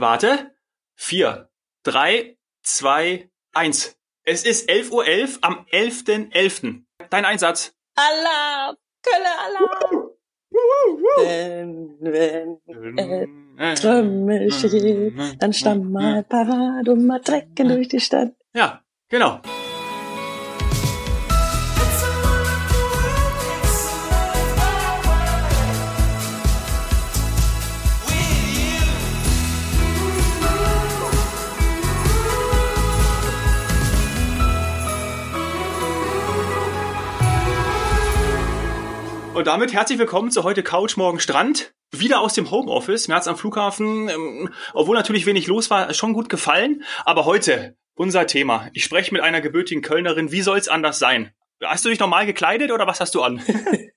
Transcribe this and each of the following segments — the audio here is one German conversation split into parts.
Warte. Vier, drei, zwei, eins. Es ist 11.11 Uhr .11 am 11.11. .11. Dein Einsatz. Alarm! Kölle Alarm! Denn wenn äh, Trümmel steht, dann stamm mal parat und mal trecken durch die Stadt. Ja, genau. Und damit herzlich willkommen zu heute Couch, morgen Strand. Wieder aus dem Homeoffice, März am Flughafen. Ähm, obwohl natürlich wenig los war, schon gut gefallen. Aber heute unser Thema. Ich spreche mit einer gebürtigen Kölnerin. Wie soll's anders sein? Hast du dich normal gekleidet oder was hast du an?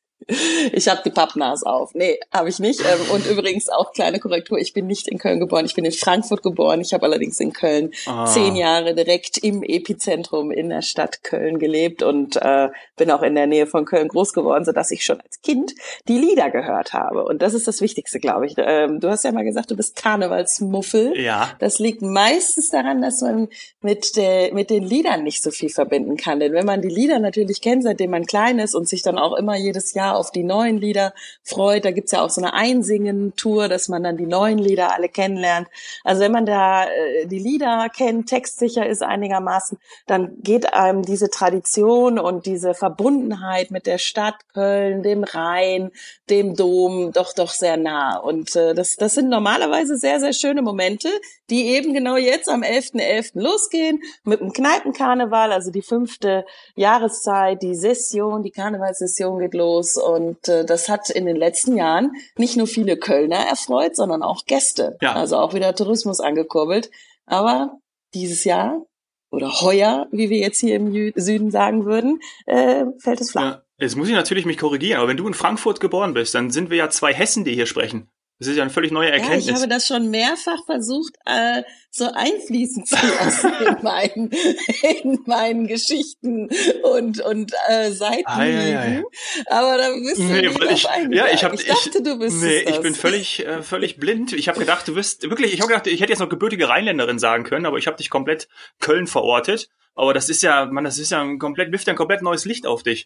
Ich habe die Pappnase auf. Nee, habe ich nicht. Ähm, und übrigens auch kleine Korrektur, ich bin nicht in Köln geboren, ich bin in Frankfurt geboren. Ich habe allerdings in Köln ah. zehn Jahre direkt im Epizentrum in der Stadt Köln gelebt und äh, bin auch in der Nähe von Köln groß geworden, sodass ich schon als Kind die Lieder gehört habe. Und das ist das Wichtigste, glaube ich. Ähm, du hast ja mal gesagt, du bist Karnevalsmuffel. Ja. Das liegt meistens daran, dass man mit, der, mit den Liedern nicht so viel verbinden kann. Denn wenn man die Lieder natürlich kennt, seitdem man klein ist und sich dann auch immer jedes Jahr auf die neuen Lieder freut. Da gibt's ja auch so eine Einsingen-Tour, dass man dann die neuen Lieder alle kennenlernt. Also wenn man da äh, die Lieder kennt, textsicher ist einigermaßen, dann geht einem diese Tradition und diese Verbundenheit mit der Stadt Köln, dem Rhein, dem Dom doch doch sehr nah. Und äh, das, das sind normalerweise sehr, sehr schöne Momente, die eben genau jetzt am 11.11. .11. losgehen mit dem Kneipenkarneval, also die fünfte Jahreszeit, die Session, die Karnevalssession geht los und äh, das hat in den letzten Jahren nicht nur viele Kölner erfreut, sondern auch Gäste. Ja. Also auch wieder Tourismus angekurbelt. Aber dieses Jahr oder heuer, wie wir jetzt hier im Süden sagen würden, äh, fällt es flach. Ja. Jetzt muss ich natürlich mich korrigieren, aber wenn du in Frankfurt geboren bist, dann sind wir ja zwei Hessen, die hier sprechen. Das ist ja eine völlig neue Erkenntnis. Ja, ich habe das schon mehrfach versucht, äh, so einfließen zu lassen in meinen, in meinen Geschichten und, und äh, Seiten. Ah, ja, ja, ja. Aber da bist du nee, nicht ich, ja, ich, hab, ich dachte, ich, du bist Nee, ich bin völlig, äh, völlig blind. Ich habe gedacht, du bist wirklich, ich habe gedacht, ich hätte jetzt noch gebürtige Rheinländerin sagen können, aber ich habe dich komplett Köln verortet. Aber das ist ja, man, das ist ja ein komplett, wirft ja ein komplett neues Licht auf dich.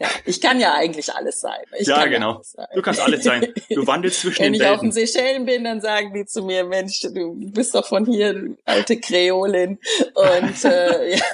Ja, ich kann ja eigentlich alles sein. Ich ja, genau. Sein. Du kannst alles sein. Du wandelst zwischen den Wenn ich auf den Seychellen bin, dann sagen die zu mir, Mensch, du bist doch von hier, alte Kreolin. Und äh, ja,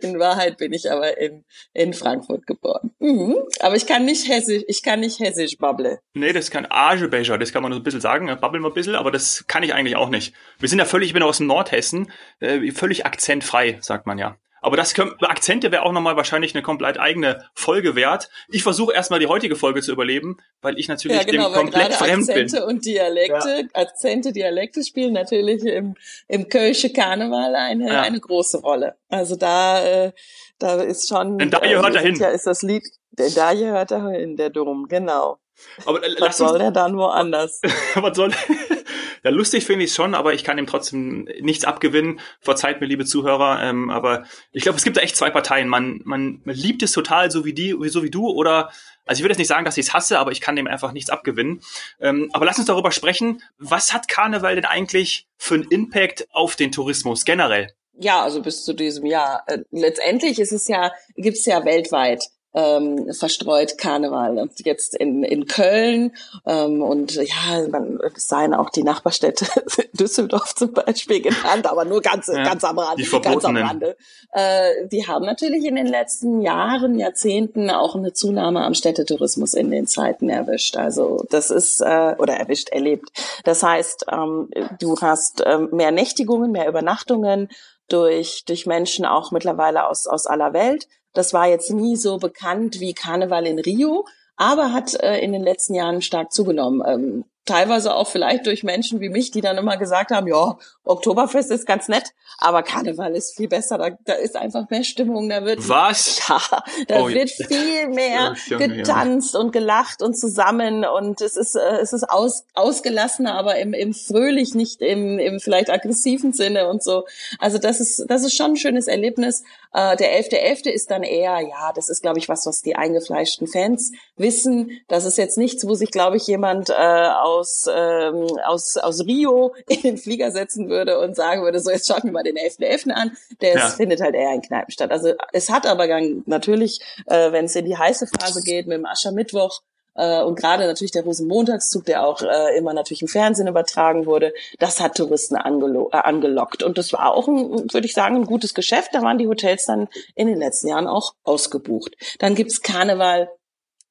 in Wahrheit bin ich aber in, in Frankfurt geboren. Mhm. Aber ich kann nicht hessisch, ich kann nicht hessisch babble. Nee, das kann Agebecher, das kann man so ein bisschen sagen, babbeln wir ein bisschen, aber das kann ich eigentlich auch nicht. Wir sind ja völlig, ich bin aus dem Nordhessen, äh, völlig akzentfrei, sagt man ja. Aber das können, Akzente wäre auch nochmal wahrscheinlich eine komplett eigene Folge wert. Ich versuche erstmal die heutige Folge zu überleben, weil ich natürlich ja, genau, dem komplett fremd Akzente bin. und Dialekte, ja. Akzente, Dialekte spielen natürlich im, im Kölsche Karneval eine, ja. eine große Rolle. Also da, äh, da ist schon. Denn da gehört äh, hin. Ja, ist das Lied, denn da gehört er hin, der Dom, genau. Aber äh, was soll uns, der dann woanders? was soll ja, lustig finde ich schon, aber ich kann ihm trotzdem nichts abgewinnen. Verzeiht mir, liebe Zuhörer. Ähm, aber ich glaube, es gibt da echt zwei Parteien. Man, man, liebt es total, so wie die, so wie du, oder also ich würde jetzt nicht sagen, dass ich es hasse, aber ich kann dem einfach nichts abgewinnen. Ähm, aber lass uns darüber sprechen. Was hat Karneval denn eigentlich für einen Impact auf den Tourismus generell? Ja, also bis zu diesem Jahr. Äh, letztendlich ist es ja, gibt es ja weltweit ähm, verstreut Karneval. Und jetzt in, in Köln ähm, und ja, man, es seien auch die Nachbarstädte Düsseldorf zum Beispiel genannt, aber nur ganz, ja, ganz am Rande. Die ganz am Rande. Äh, die haben natürlich in den letzten Jahren, Jahrzehnten auch eine Zunahme am Städtetourismus in den Zeiten erwischt. Also das ist, äh, oder erwischt, erlebt. Das heißt, ähm, du hast ähm, mehr Nächtigungen, mehr Übernachtungen, durch, durch Menschen auch mittlerweile aus, aus aller Welt. Das war jetzt nie so bekannt wie Karneval in Rio, aber hat äh, in den letzten Jahren stark zugenommen. Ähm, teilweise auch vielleicht durch Menschen wie mich, die dann immer gesagt haben, ja, Oktoberfest ist ganz nett, aber Karneval ist viel besser, da, da ist einfach mehr Stimmung, da wird Was? Ja, da oh, wird viel mehr getanzt und gelacht und zusammen und es ist äh, es ist aus, ausgelassener, aber im, im fröhlich, nicht im, im vielleicht aggressiven Sinne und so. Also das ist das ist schon ein schönes Erlebnis. Äh, der 11.11. .11. ist dann eher, ja, das ist glaube ich was, was die eingefleischten Fans wissen. Das ist jetzt nichts, wo sich glaube ich jemand äh, aus, ähm, aus, aus Rio in den Flieger setzen würde und sagen würde, so jetzt schaut mir mal den 11.11. .11. an, der ja. findet halt eher in Kneipen statt. Also es hat aber natürlich, äh, wenn es in die heiße Phase geht, mit dem Aschermittwoch, äh, und gerade natürlich der Rosenmontagszug, der auch äh, immer natürlich im Fernsehen übertragen wurde, das hat Touristen angelo äh, angelockt. Und das war auch, ein, würde ich sagen, ein gutes Geschäft. Da waren die Hotels dann in den letzten Jahren auch ausgebucht. Dann gibt's Karneval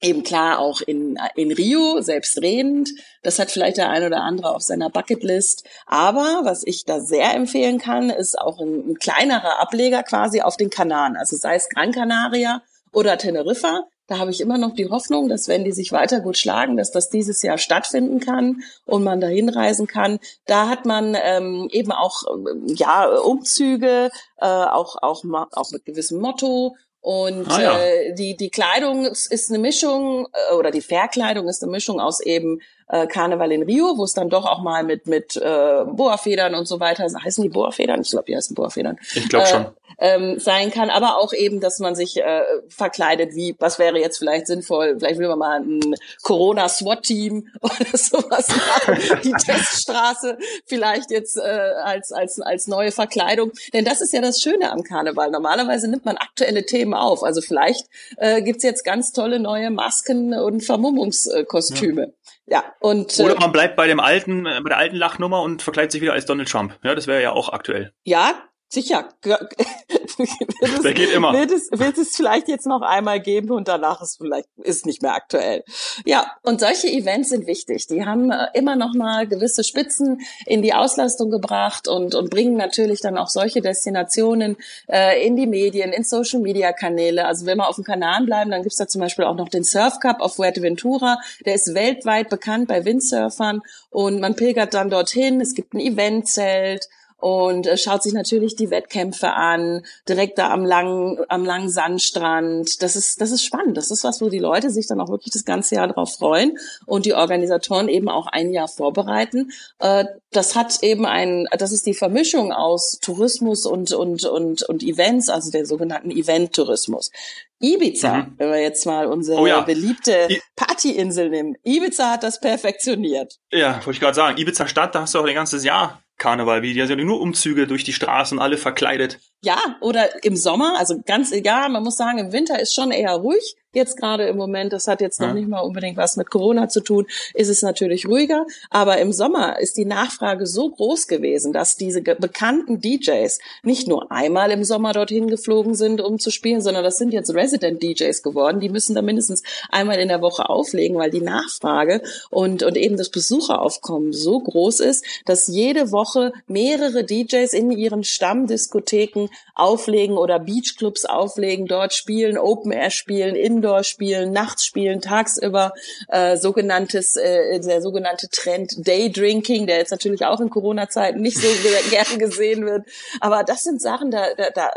eben klar auch in, in Rio, selbstredend. Das hat vielleicht der ein oder andere auf seiner Bucketlist. Aber was ich da sehr empfehlen kann, ist auch ein, ein kleinerer Ableger quasi auf den Kanaren. Also sei es Gran Canaria oder Teneriffa. Da habe ich immer noch die Hoffnung, dass wenn die sich weiter gut schlagen, dass das dieses Jahr stattfinden kann und man dahin reisen kann. Da hat man ähm, eben auch ja Umzüge, äh, auch auch auch mit gewissem Motto und ah, ja. äh, die die Kleidung ist eine Mischung äh, oder die Verkleidung ist eine Mischung aus eben äh, Karneval in Rio, wo es dann doch auch mal mit mit äh, Boafedern und so weiter heißen die Boafedern, ich glaube, die heißen Boafedern. Ich glaube schon. Äh, ähm, sein kann, aber auch eben, dass man sich äh, verkleidet, wie, was wäre jetzt vielleicht sinnvoll, vielleicht will man mal ein Corona-SWAT-Team oder sowas machen, die Teststraße vielleicht jetzt äh, als, als, als neue Verkleidung. Denn das ist ja das Schöne am Karneval. Normalerweise nimmt man aktuelle Themen auf. Also vielleicht äh, gibt's jetzt ganz tolle neue Masken und Vermummungskostüme. Ja. Ja, und oder äh, man bleibt bei dem alten, äh, bei der alten Lachnummer und verkleidet sich wieder als Donald Trump. Ja, das wäre ja auch aktuell. Ja, Sicher. es, Der geht immer. Wird es, wird es vielleicht jetzt noch einmal geben und danach ist vielleicht ist nicht mehr aktuell. Ja, und solche Events sind wichtig. Die haben äh, immer noch mal gewisse Spitzen in die Auslastung gebracht und und bringen natürlich dann auch solche Destinationen äh, in die Medien, in Social Media Kanäle. Also wenn wir auf dem Kanal bleiben, dann gibt's da zum Beispiel auch noch den Surf Cup auf Fuerteventura. Der ist weltweit bekannt bei Windsurfern und man pilgert dann dorthin. Es gibt ein Eventzelt und äh, schaut sich natürlich die Wettkämpfe an, direkt da am langen, am langen Sandstrand. Das ist, das ist spannend. Das ist was, wo die Leute sich dann auch wirklich das ganze Jahr drauf freuen und die Organisatoren eben auch ein Jahr vorbereiten. Äh, das hat eben ein, das ist die Vermischung aus Tourismus und, und, und, und Events, also der sogenannten Event-Tourismus. Ibiza, mhm. wenn wir jetzt mal unsere oh ja. beliebte Partyinsel nehmen. Ibiza hat das perfektioniert. Ja, wollte ich gerade sagen. Ibiza Stadt, da hast du auch ein ganzes Jahr Karneval, wie die sind nur Umzüge durch die Straßen, alle verkleidet. Ja, oder im Sommer, also ganz egal, man muss sagen, im Winter ist schon eher ruhig. Jetzt gerade im Moment, das hat jetzt noch ja. nicht mal unbedingt was mit Corona zu tun, ist es natürlich ruhiger. Aber im Sommer ist die Nachfrage so groß gewesen, dass diese bekannten DJs nicht nur einmal im Sommer dorthin geflogen sind, um zu spielen, sondern das sind jetzt Resident DJs geworden. Die müssen da mindestens einmal in der Woche auflegen, weil die Nachfrage und, und eben das Besucheraufkommen so groß ist, dass jede Woche mehrere DJs in ihren Stammdiskotheken auflegen oder Beachclubs auflegen, dort spielen, Open Air spielen, Indoor spielen, nachts spielen, tagsüber äh, sogenanntes, äh, der sogenannte Trend Daydrinking, der jetzt natürlich auch in Corona-Zeiten nicht so gern gesehen wird. Aber das sind Sachen, da, da, da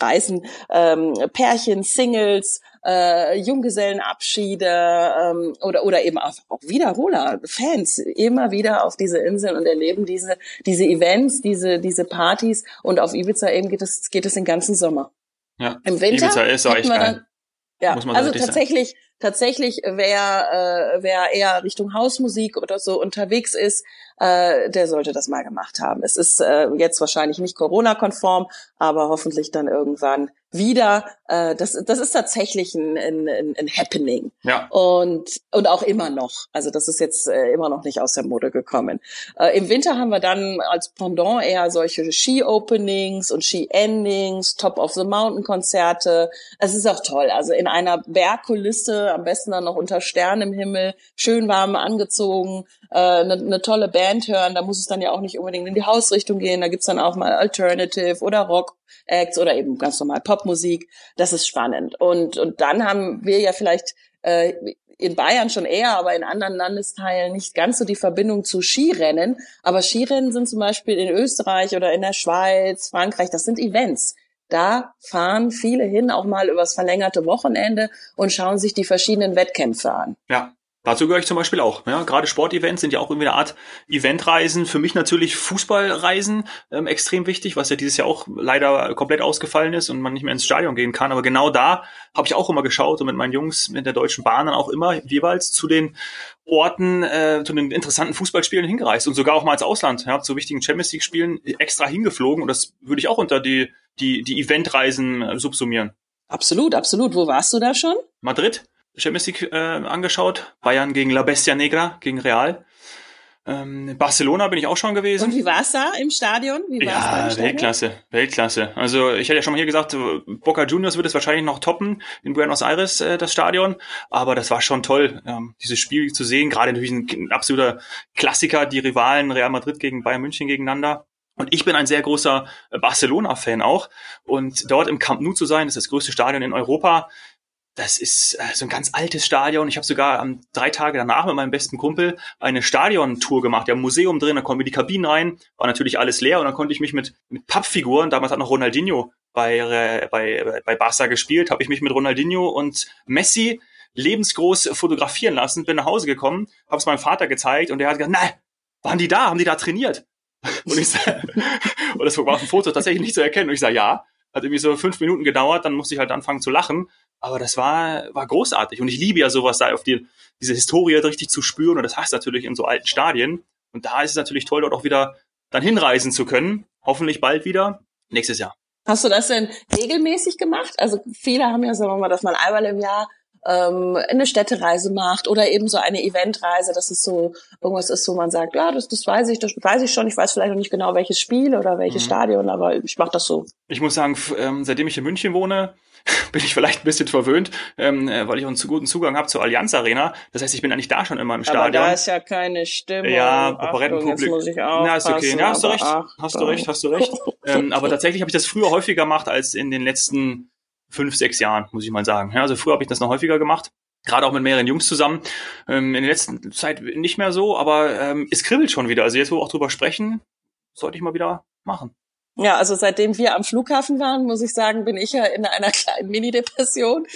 reisen ähm, Pärchen, Singles, äh, Junggesellenabschiede ähm, oder oder eben auch, auch Wiederholer, Fans immer wieder auf diese Inseln und erleben diese diese Events, diese diese Partys und auf Ibiza eben geht es geht es den ganzen Sommer. Ja, Im Winter Ibiza ist auch echt geil. Ja, also tatsächlich. Tatsächlich, wer, äh, wer eher Richtung Hausmusik oder so unterwegs ist, äh, der sollte das mal gemacht haben. Es ist äh, jetzt wahrscheinlich nicht Corona-konform, aber hoffentlich dann irgendwann wieder. Äh, das, das ist tatsächlich ein, ein, ein Happening. Ja. Und, und auch immer noch. Also das ist jetzt äh, immer noch nicht aus der Mode gekommen. Äh, Im Winter haben wir dann als Pendant eher solche Ski-Openings und Ski-Endings, Top-of-the-Mountain-Konzerte. Es ist auch toll. Also in einer Bergkulisse, am besten dann noch unter Stern im Himmel, schön warm angezogen, eine, äh, ne tolle Band hören. Da muss es dann ja auch nicht unbedingt in die Hausrichtung gehen. Da gibt's dann auch mal Alternative oder Rock Acts oder eben ganz normal Popmusik. Das ist spannend. Und, und dann haben wir ja vielleicht äh, in Bayern schon eher, aber in anderen Landesteilen nicht ganz so die Verbindung zu Skirennen. Aber Skirennen sind zum Beispiel in Österreich oder in der Schweiz, Frankreich, das sind Events. Da fahren viele hin, auch mal übers verlängerte Wochenende und schauen sich die verschiedenen Wettkämpfe an. Ja, Dazu gehöre ich zum Beispiel auch. Ja, gerade Sportevents sind ja auch irgendwie eine Art Eventreisen. Für mich natürlich Fußballreisen ähm, extrem wichtig, was ja dieses Jahr auch leider komplett ausgefallen ist und man nicht mehr ins Stadion gehen kann. Aber genau da habe ich auch immer geschaut und mit meinen Jungs mit der Deutschen Bahn dann auch immer jeweils zu den Orten, äh, zu den interessanten Fußballspielen hingereist und sogar auch mal ins Ausland, ja, zu wichtigen Champions League Spielen extra hingeflogen. Und das würde ich auch unter die die die Eventreisen äh, subsumieren. Absolut, absolut. Wo warst du da schon? Madrid. Champions League äh, angeschaut. Bayern gegen La Bestia Negra, gegen Real. Ähm, Barcelona bin ich auch schon gewesen. Und wie war's da im Stadion? Wie war's ja, da im Stadion? Weltklasse, Weltklasse. Also ich hatte ja schon mal hier gesagt, Boca Juniors wird es wahrscheinlich noch toppen in Buenos Aires, äh, das Stadion. Aber das war schon toll, ähm, dieses Spiel zu sehen. Gerade natürlich ein absoluter Klassiker, die Rivalen Real Madrid gegen Bayern München gegeneinander. Und ich bin ein sehr großer Barcelona-Fan auch. Und dort im Camp Nou zu sein, das ist das größte Stadion in Europa, das ist äh, so ein ganz altes Stadion. Ich habe sogar ähm, drei Tage danach mit meinem besten Kumpel eine Stadiontour gemacht. Ja, Museum drin, da kommen wir die Kabinen rein, war natürlich alles leer und dann konnte ich mich mit, mit Pappfiguren, damals hat noch Ronaldinho bei, äh, bei, bei Barca gespielt, habe ich mich mit Ronaldinho und Messi lebensgroß fotografieren lassen, bin nach Hause gekommen, habe es meinem Vater gezeigt und der hat gesagt, nein, waren die da, haben die da trainiert? Und ich sag, und das war auf dem Foto tatsächlich nicht zu erkennen. Und ich sage, ja, hat irgendwie so fünf Minuten gedauert, dann musste ich halt anfangen zu lachen. Aber das war, war großartig. Und ich liebe ja sowas, da auf die, diese Historie richtig zu spüren. Und das heißt natürlich in so alten Stadien. Und da ist es natürlich toll, dort auch wieder dann hinreisen zu können. Hoffentlich bald wieder. Nächstes Jahr. Hast du das denn regelmäßig gemacht? Also viele haben ja, sagen wir mal, dass man einmal im Jahr ähm, eine Städtereise macht oder eben so eine Eventreise, dass es so irgendwas ist, wo man sagt, ja, das, das weiß ich, das weiß ich schon, ich weiß vielleicht noch nicht genau, welches Spiel oder welches mhm. Stadion, aber ich mache das so. Ich muss sagen, ähm, seitdem ich in München wohne, bin ich vielleicht ein bisschen verwöhnt, ähm, äh, weil ich einen zu guten Zugang habe zur Allianz Arena. Das heißt, ich bin eigentlich da schon immer im Stadion. Aber da ist ja keine Stimme. Ja, Operettenpublik. Na, ist okay. Ja, hast du recht. Hast du recht, hast du recht. ähm, aber tatsächlich habe ich das früher häufiger gemacht als in den letzten fünf, sechs Jahren, muss ich mal sagen. Ja, also früher habe ich das noch häufiger gemacht. Gerade auch mit mehreren Jungs zusammen. Ähm, in der letzten Zeit nicht mehr so, aber ähm, es kribbelt schon wieder. Also jetzt, wo wir auch drüber sprechen, sollte ich mal wieder machen. Ja, also seitdem wir am Flughafen waren, muss ich sagen, bin ich ja in einer kleinen Mini-Depression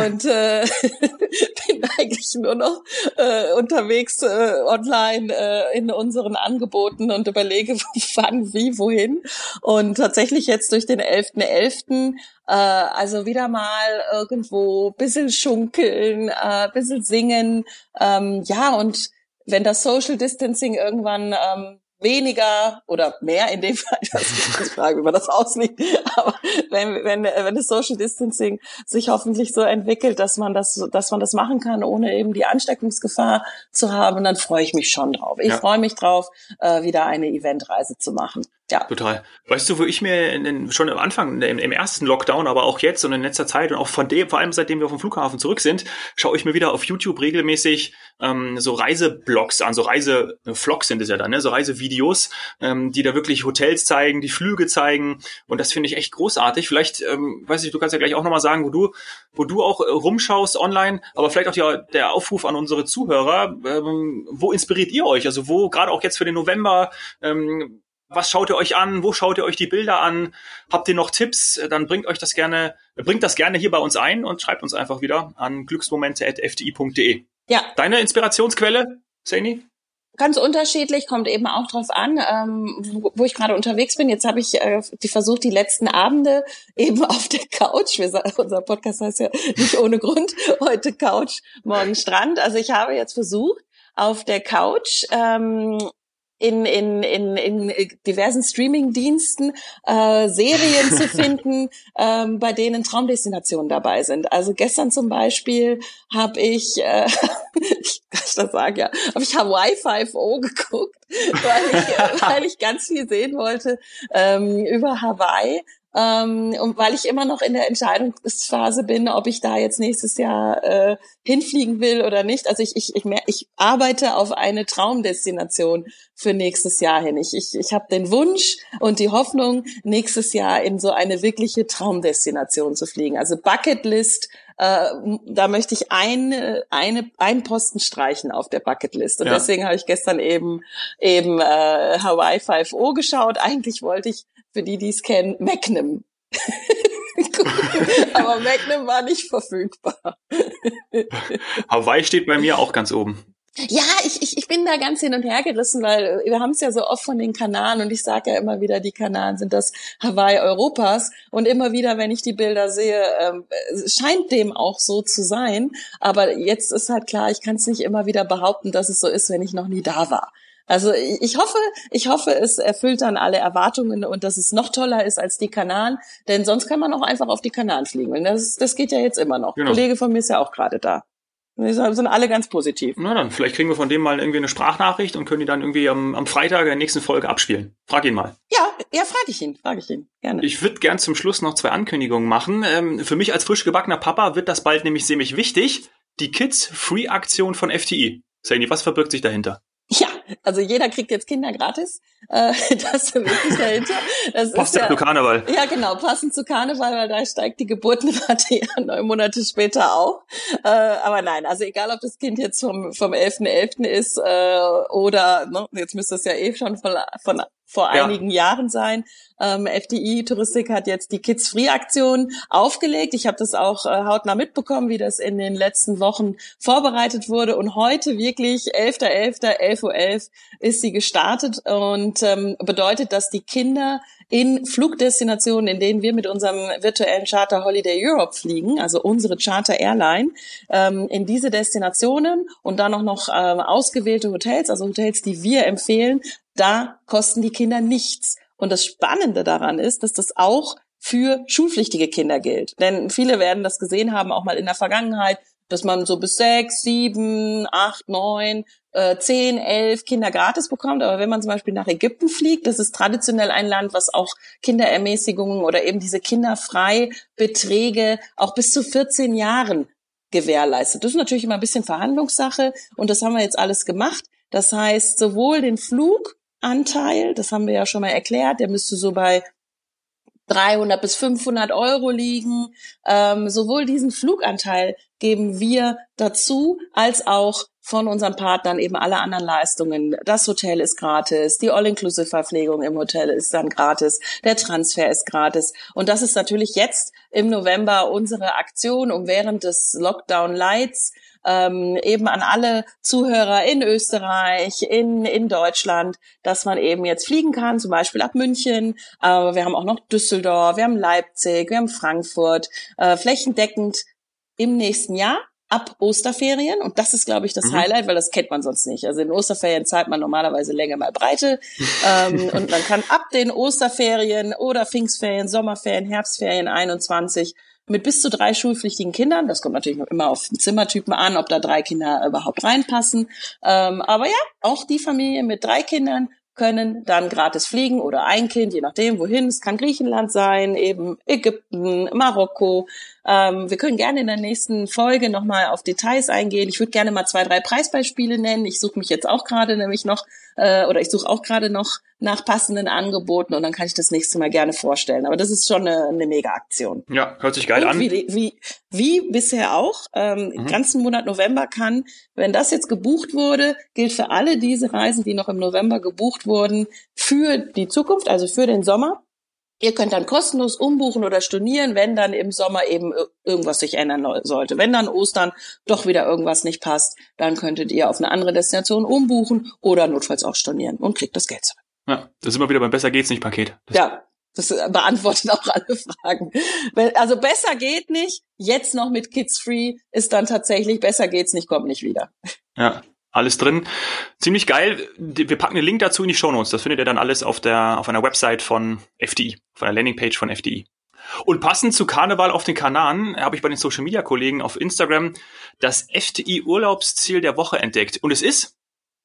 und äh, bin eigentlich nur noch äh, unterwegs äh, online äh, in unseren Angeboten und überlege, wann, wie, wohin. Und tatsächlich jetzt durch den 11.11., .11., äh, also wieder mal irgendwo bisschen schunkeln, äh, singen, ähm, ja, und wenn das Social Distancing irgendwann ähm, weniger oder mehr in dem Fall, das ist die Frage, wie man das auslegt, aber wenn, wenn, wenn das Social Distancing sich hoffentlich so entwickelt, dass man das, dass man das machen kann, ohne eben die Ansteckungsgefahr zu haben, dann freue ich mich schon drauf. Ich ja. freue mich drauf, äh, wieder eine Eventreise zu machen. Ja. Total. Weißt du, wo ich mir in den, schon am Anfang, im, im, ersten Lockdown, aber auch jetzt und in letzter Zeit und auch von dem, vor allem seitdem wir auf dem Flughafen zurück sind, schaue ich mir wieder auf YouTube regelmäßig ähm, so Reiseblogs an, so Reisevlogs sind es ja dann, ne? so Reisevideos, ähm, die da wirklich Hotels zeigen, die Flüge zeigen und das finde ich echt großartig. Vielleicht, ähm, weiß ich, du kannst ja gleich auch nochmal sagen, wo du, wo du auch äh, rumschaust online, aber vielleicht auch die, der Aufruf an unsere Zuhörer, ähm, wo inspiriert ihr euch? Also wo, gerade auch jetzt für den November, ähm, was schaut ihr euch an? Wo schaut ihr euch die Bilder an? Habt ihr noch Tipps? Dann bringt euch das gerne, bringt das gerne hier bei uns ein und schreibt uns einfach wieder an glücksmomente.fdi.de. Ja. Deine Inspirationsquelle, Saini? Ganz unterschiedlich, kommt eben auch drauf an, ähm, wo, wo, ich gerade unterwegs bin. Jetzt habe ich äh, die versucht, die letzten Abende eben auf der Couch, wir, unser Podcast heißt ja nicht ohne Grund, heute Couch, morgen Strand. Also ich habe jetzt versucht, auf der Couch ähm, in, in, in, in diversen Streaming-Diensten äh, Serien zu finden, ähm, bei denen Traumdestinationen dabei sind. Also gestern zum Beispiel habe ich, äh, ich das sagen, ja, habe ich Hawaii 5.0 geguckt, weil ich, weil ich ganz viel sehen wollte ähm, über Hawaii ähm, und weil ich immer noch in der Entscheidungsphase bin, ob ich da jetzt nächstes Jahr äh, hinfliegen will oder nicht. Also ich, ich, ich, ich arbeite auf eine Traumdestination für nächstes Jahr hin. Ich, ich, ich habe den Wunsch und die Hoffnung, nächstes Jahr in so eine wirkliche Traumdestination zu fliegen. Also Bucketlist äh, da möchte ich eine, eine, einen Posten streichen auf der Bucketlist. Und ja. deswegen habe ich gestern eben eben äh, Hawaii 5 O geschaut. Eigentlich wollte ich für die, die es kennen, Magnum. Aber Magnum war nicht verfügbar. Hawaii steht bei mir auch ganz oben. Ja, ich, ich, ich bin da ganz hin und her gerissen, weil wir haben es ja so oft von den Kanaren und ich sage ja immer wieder, die Kanaren sind das Hawaii Europas und immer wieder, wenn ich die Bilder sehe, ähm, scheint dem auch so zu sein. Aber jetzt ist halt klar, ich kann es nicht immer wieder behaupten, dass es so ist, wenn ich noch nie da war. Also ich hoffe, ich hoffe, es erfüllt dann alle Erwartungen und dass es noch toller ist als die Kanaren, denn sonst kann man auch einfach auf die Kanaren fliegen. Das, das geht ja jetzt immer noch. Genau. Ein Kollege von mir ist ja auch gerade da. Die sind alle ganz positiv. Na dann, vielleicht kriegen wir von dem mal irgendwie eine Sprachnachricht und können die dann irgendwie am, am Freitag in der nächsten Folge abspielen. Frag ihn mal. Ja, ja, frage ich ihn, frage ich ihn. Gerne. Ich würde gern zum Schluss noch zwei Ankündigungen machen. Ähm, für mich als frisch gebackener Papa wird das bald nämlich ziemlich wichtig. Die Kids-Free-Aktion von FTI. Sandy, was verbirgt sich dahinter? Ja, also jeder kriegt jetzt Kinder gratis. Äh, das ist wirklich dahinter. Das Passt ja zu Karneval. Ja, genau, passend zu Karneval, weil da steigt die Geburtenrate ja neun Monate später auch. Äh, aber nein, also egal, ob das Kind jetzt vom vom 11.11. .11. ist äh, oder, ne, jetzt müsste es ja eh schon von, von vor ja. einigen Jahren sein. Ähm, FDI Touristik hat jetzt die Kids Free Aktion aufgelegt. Ich habe das auch äh, hautnah mitbekommen, wie das in den letzten Wochen vorbereitet wurde. Und heute wirklich 11.11., 11.11 Uhr 11 ist sie gestartet und ähm, bedeutet, dass die Kinder in Flugdestinationen, in denen wir mit unserem virtuellen Charter Holiday Europe fliegen, also unsere Charter Airline, ähm, in diese Destinationen und dann auch noch ähm, ausgewählte Hotels, also Hotels, die wir empfehlen, da kosten die Kinder nichts. Und das Spannende daran ist, dass das auch für schulpflichtige Kinder gilt. Denn viele werden das gesehen haben, auch mal in der Vergangenheit, dass man so bis sechs, sieben, acht, neun, äh, zehn, elf Kinder gratis bekommt. Aber wenn man zum Beispiel nach Ägypten fliegt, das ist traditionell ein Land, was auch Kinderermäßigungen oder eben diese Kinderfreibeträge auch bis zu 14 Jahren gewährleistet. Das ist natürlich immer ein bisschen Verhandlungssache und das haben wir jetzt alles gemacht. Das heißt, sowohl den Flug Anteil, das haben wir ja schon mal erklärt, der müsste so bei 300 bis 500 Euro liegen. Ähm, sowohl diesen Fluganteil geben wir dazu, als auch von unseren Partnern eben alle anderen Leistungen. Das Hotel ist gratis, die All-Inclusive-Verpflegung im Hotel ist dann gratis, der Transfer ist gratis. Und das ist natürlich jetzt im November unsere Aktion, um während des Lockdown-Lights ähm, eben an alle Zuhörer in Österreich, in, in Deutschland, dass man eben jetzt fliegen kann, zum Beispiel ab München. Aber wir haben auch noch Düsseldorf, wir haben Leipzig, wir haben Frankfurt, äh, flächendeckend im nächsten Jahr ab Osterferien. Und das ist, glaube ich, das mhm. Highlight, weil das kennt man sonst nicht. Also in Osterferien zahlt man normalerweise Länge mal Breite. ähm, und man kann ab den Osterferien oder Pfingstferien, Sommerferien, Herbstferien 21 mit bis zu drei schulpflichtigen Kindern. Das kommt natürlich immer auf den Zimmertypen an, ob da drei Kinder überhaupt reinpassen. Ähm, aber ja, auch die Familie mit drei Kindern können dann gratis fliegen oder ein Kind, je nachdem wohin. Es kann Griechenland sein, eben Ägypten, Marokko. Ähm, wir können gerne in der nächsten Folge nochmal auf Details eingehen. Ich würde gerne mal zwei, drei Preisbeispiele nennen. Ich suche mich jetzt auch gerade nämlich noch, äh, oder ich suche auch gerade noch nach passenden Angeboten und dann kann ich das nächste Mal gerne vorstellen. Aber das ist schon eine, eine Mega-Aktion. Ja, hört sich geil und an. Wie, wie, wie bisher auch, ähm, mhm. ganzen Monat November kann, wenn das jetzt gebucht wurde, gilt für alle diese Reisen, die noch im November gebucht wurden, für die Zukunft, also für den Sommer. Ihr könnt dann kostenlos umbuchen oder stornieren, wenn dann im Sommer eben irgendwas sich ändern sollte. Wenn dann Ostern doch wieder irgendwas nicht passt, dann könntet ihr auf eine andere Destination umbuchen oder notfalls auch stornieren und kriegt das Geld zurück. Ja, das ist immer wieder beim Besser geht's nicht Paket. Das ja, das beantwortet auch alle Fragen. Also besser geht nicht, jetzt noch mit Kids Free ist dann tatsächlich besser geht's nicht, kommt nicht wieder. Ja, alles drin. Ziemlich geil. Wir packen den Link dazu in die Show Notes. Das findet ihr dann alles auf der, auf einer Website von FDI, auf einer Landingpage von FDI. Und passend zu Karneval auf den Kanaren habe ich bei den Social Media Kollegen auf Instagram das FDI Urlaubsziel der Woche entdeckt. Und es ist,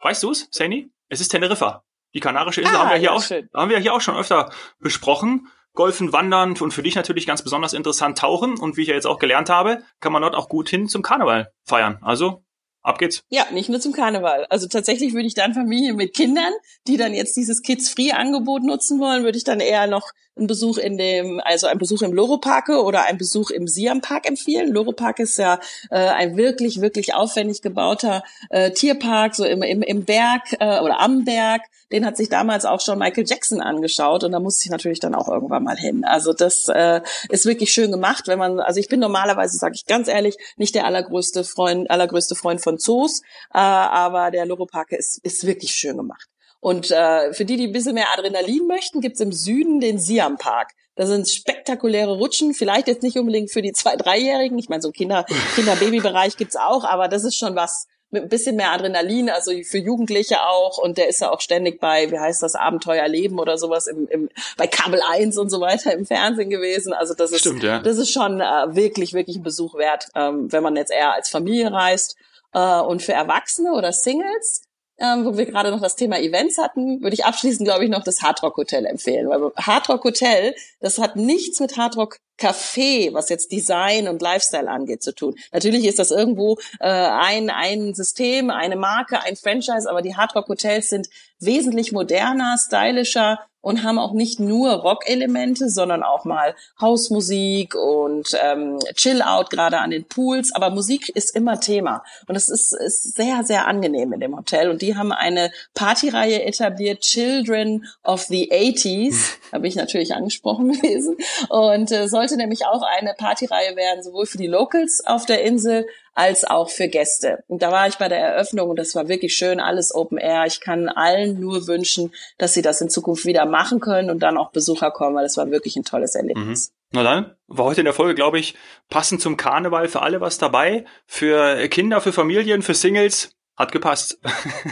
weißt du es, Sani? Es ist Teneriffa. Die Kanarische Insel ah, haben wir hier ja, auch, schön. haben wir hier auch schon öfter besprochen. Golfen, Wandern und für dich natürlich ganz besonders interessant Tauchen. Und wie ich ja jetzt auch gelernt habe, kann man dort auch gut hin zum Karneval feiern. Also ab geht's. Ja, nicht nur zum Karneval. Also tatsächlich würde ich dann Familien mit Kindern, die dann jetzt dieses Kids-Free-Angebot nutzen wollen, würde ich dann eher noch einen Besuch in dem, also ein Besuch im Loro-Parke oder ein Besuch im Siam Park empfehlen. Loro-Park ist ja äh, ein wirklich, wirklich aufwendig gebauter äh, Tierpark, so im, im, im Berg äh, oder am Berg. Den hat sich damals auch schon Michael Jackson angeschaut und da musste ich natürlich dann auch irgendwann mal hin. Also das äh, ist wirklich schön gemacht, wenn man, also ich bin normalerweise, sage ich ganz ehrlich, nicht der allergrößte Freund, allergrößte Freund von Zoos, äh, aber der Loro-Park ist, ist wirklich schön gemacht. Und äh, für die, die ein bisschen mehr Adrenalin möchten, gibt's im Süden den Siam Park. Da sind spektakuläre Rutschen, vielleicht jetzt nicht unbedingt für die zwei, dreijährigen. Ich meine, so Kinder, Kinder-Baby-Bereich gibt's auch, aber das ist schon was mit ein bisschen mehr Adrenalin, also für Jugendliche auch. Und der ist ja auch ständig bei, wie heißt das, Abenteuerleben oder sowas im, im bei Kabel 1 und so weiter im Fernsehen gewesen. Also das ist, Stimmt, ja. das ist schon äh, wirklich, wirklich ein Besuch wert, ähm, wenn man jetzt eher als Familie reist. Äh, und für Erwachsene oder Singles ähm, wo wir gerade noch das Thema Events hatten, würde ich abschließend, glaube ich, noch das Hardrock Hotel empfehlen. Weil Hardrock Hotel, das hat nichts mit Hardrock Café, was jetzt Design und Lifestyle angeht, zu tun. Natürlich ist das irgendwo äh, ein, ein System, eine Marke, ein Franchise, aber die Hardrock Hotels sind wesentlich moderner, stylischer und haben auch nicht nur Rock-Elemente, sondern auch mal Hausmusik und ähm, Chill-out gerade an den Pools. Aber Musik ist immer Thema und es ist, ist sehr, sehr angenehm in dem Hotel. Und die haben eine Partyreihe etabliert, Children of the 80s, habe ich natürlich angesprochen gewesen. Und äh, sollte nämlich auch eine Partyreihe werden, sowohl für die Locals auf der Insel als auch für Gäste. Und da war ich bei der Eröffnung und das war wirklich schön, alles Open Air. Ich kann allen nur wünschen, dass sie das in Zukunft wieder machen können und dann auch Besucher kommen, weil es war wirklich ein tolles Erlebnis. Mhm. Na dann, war heute in der Folge, glaube ich, passend zum Karneval für alle was dabei. Für Kinder, für Familien, für Singles. Hat gepasst.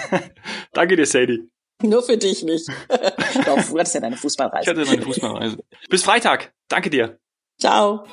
Danke dir, Sadie. Nur für dich nicht. Doch, du hattest ja deine Fußballreise. Ich hatte meine Fußballreise. Bis Freitag. Danke dir. Ciao.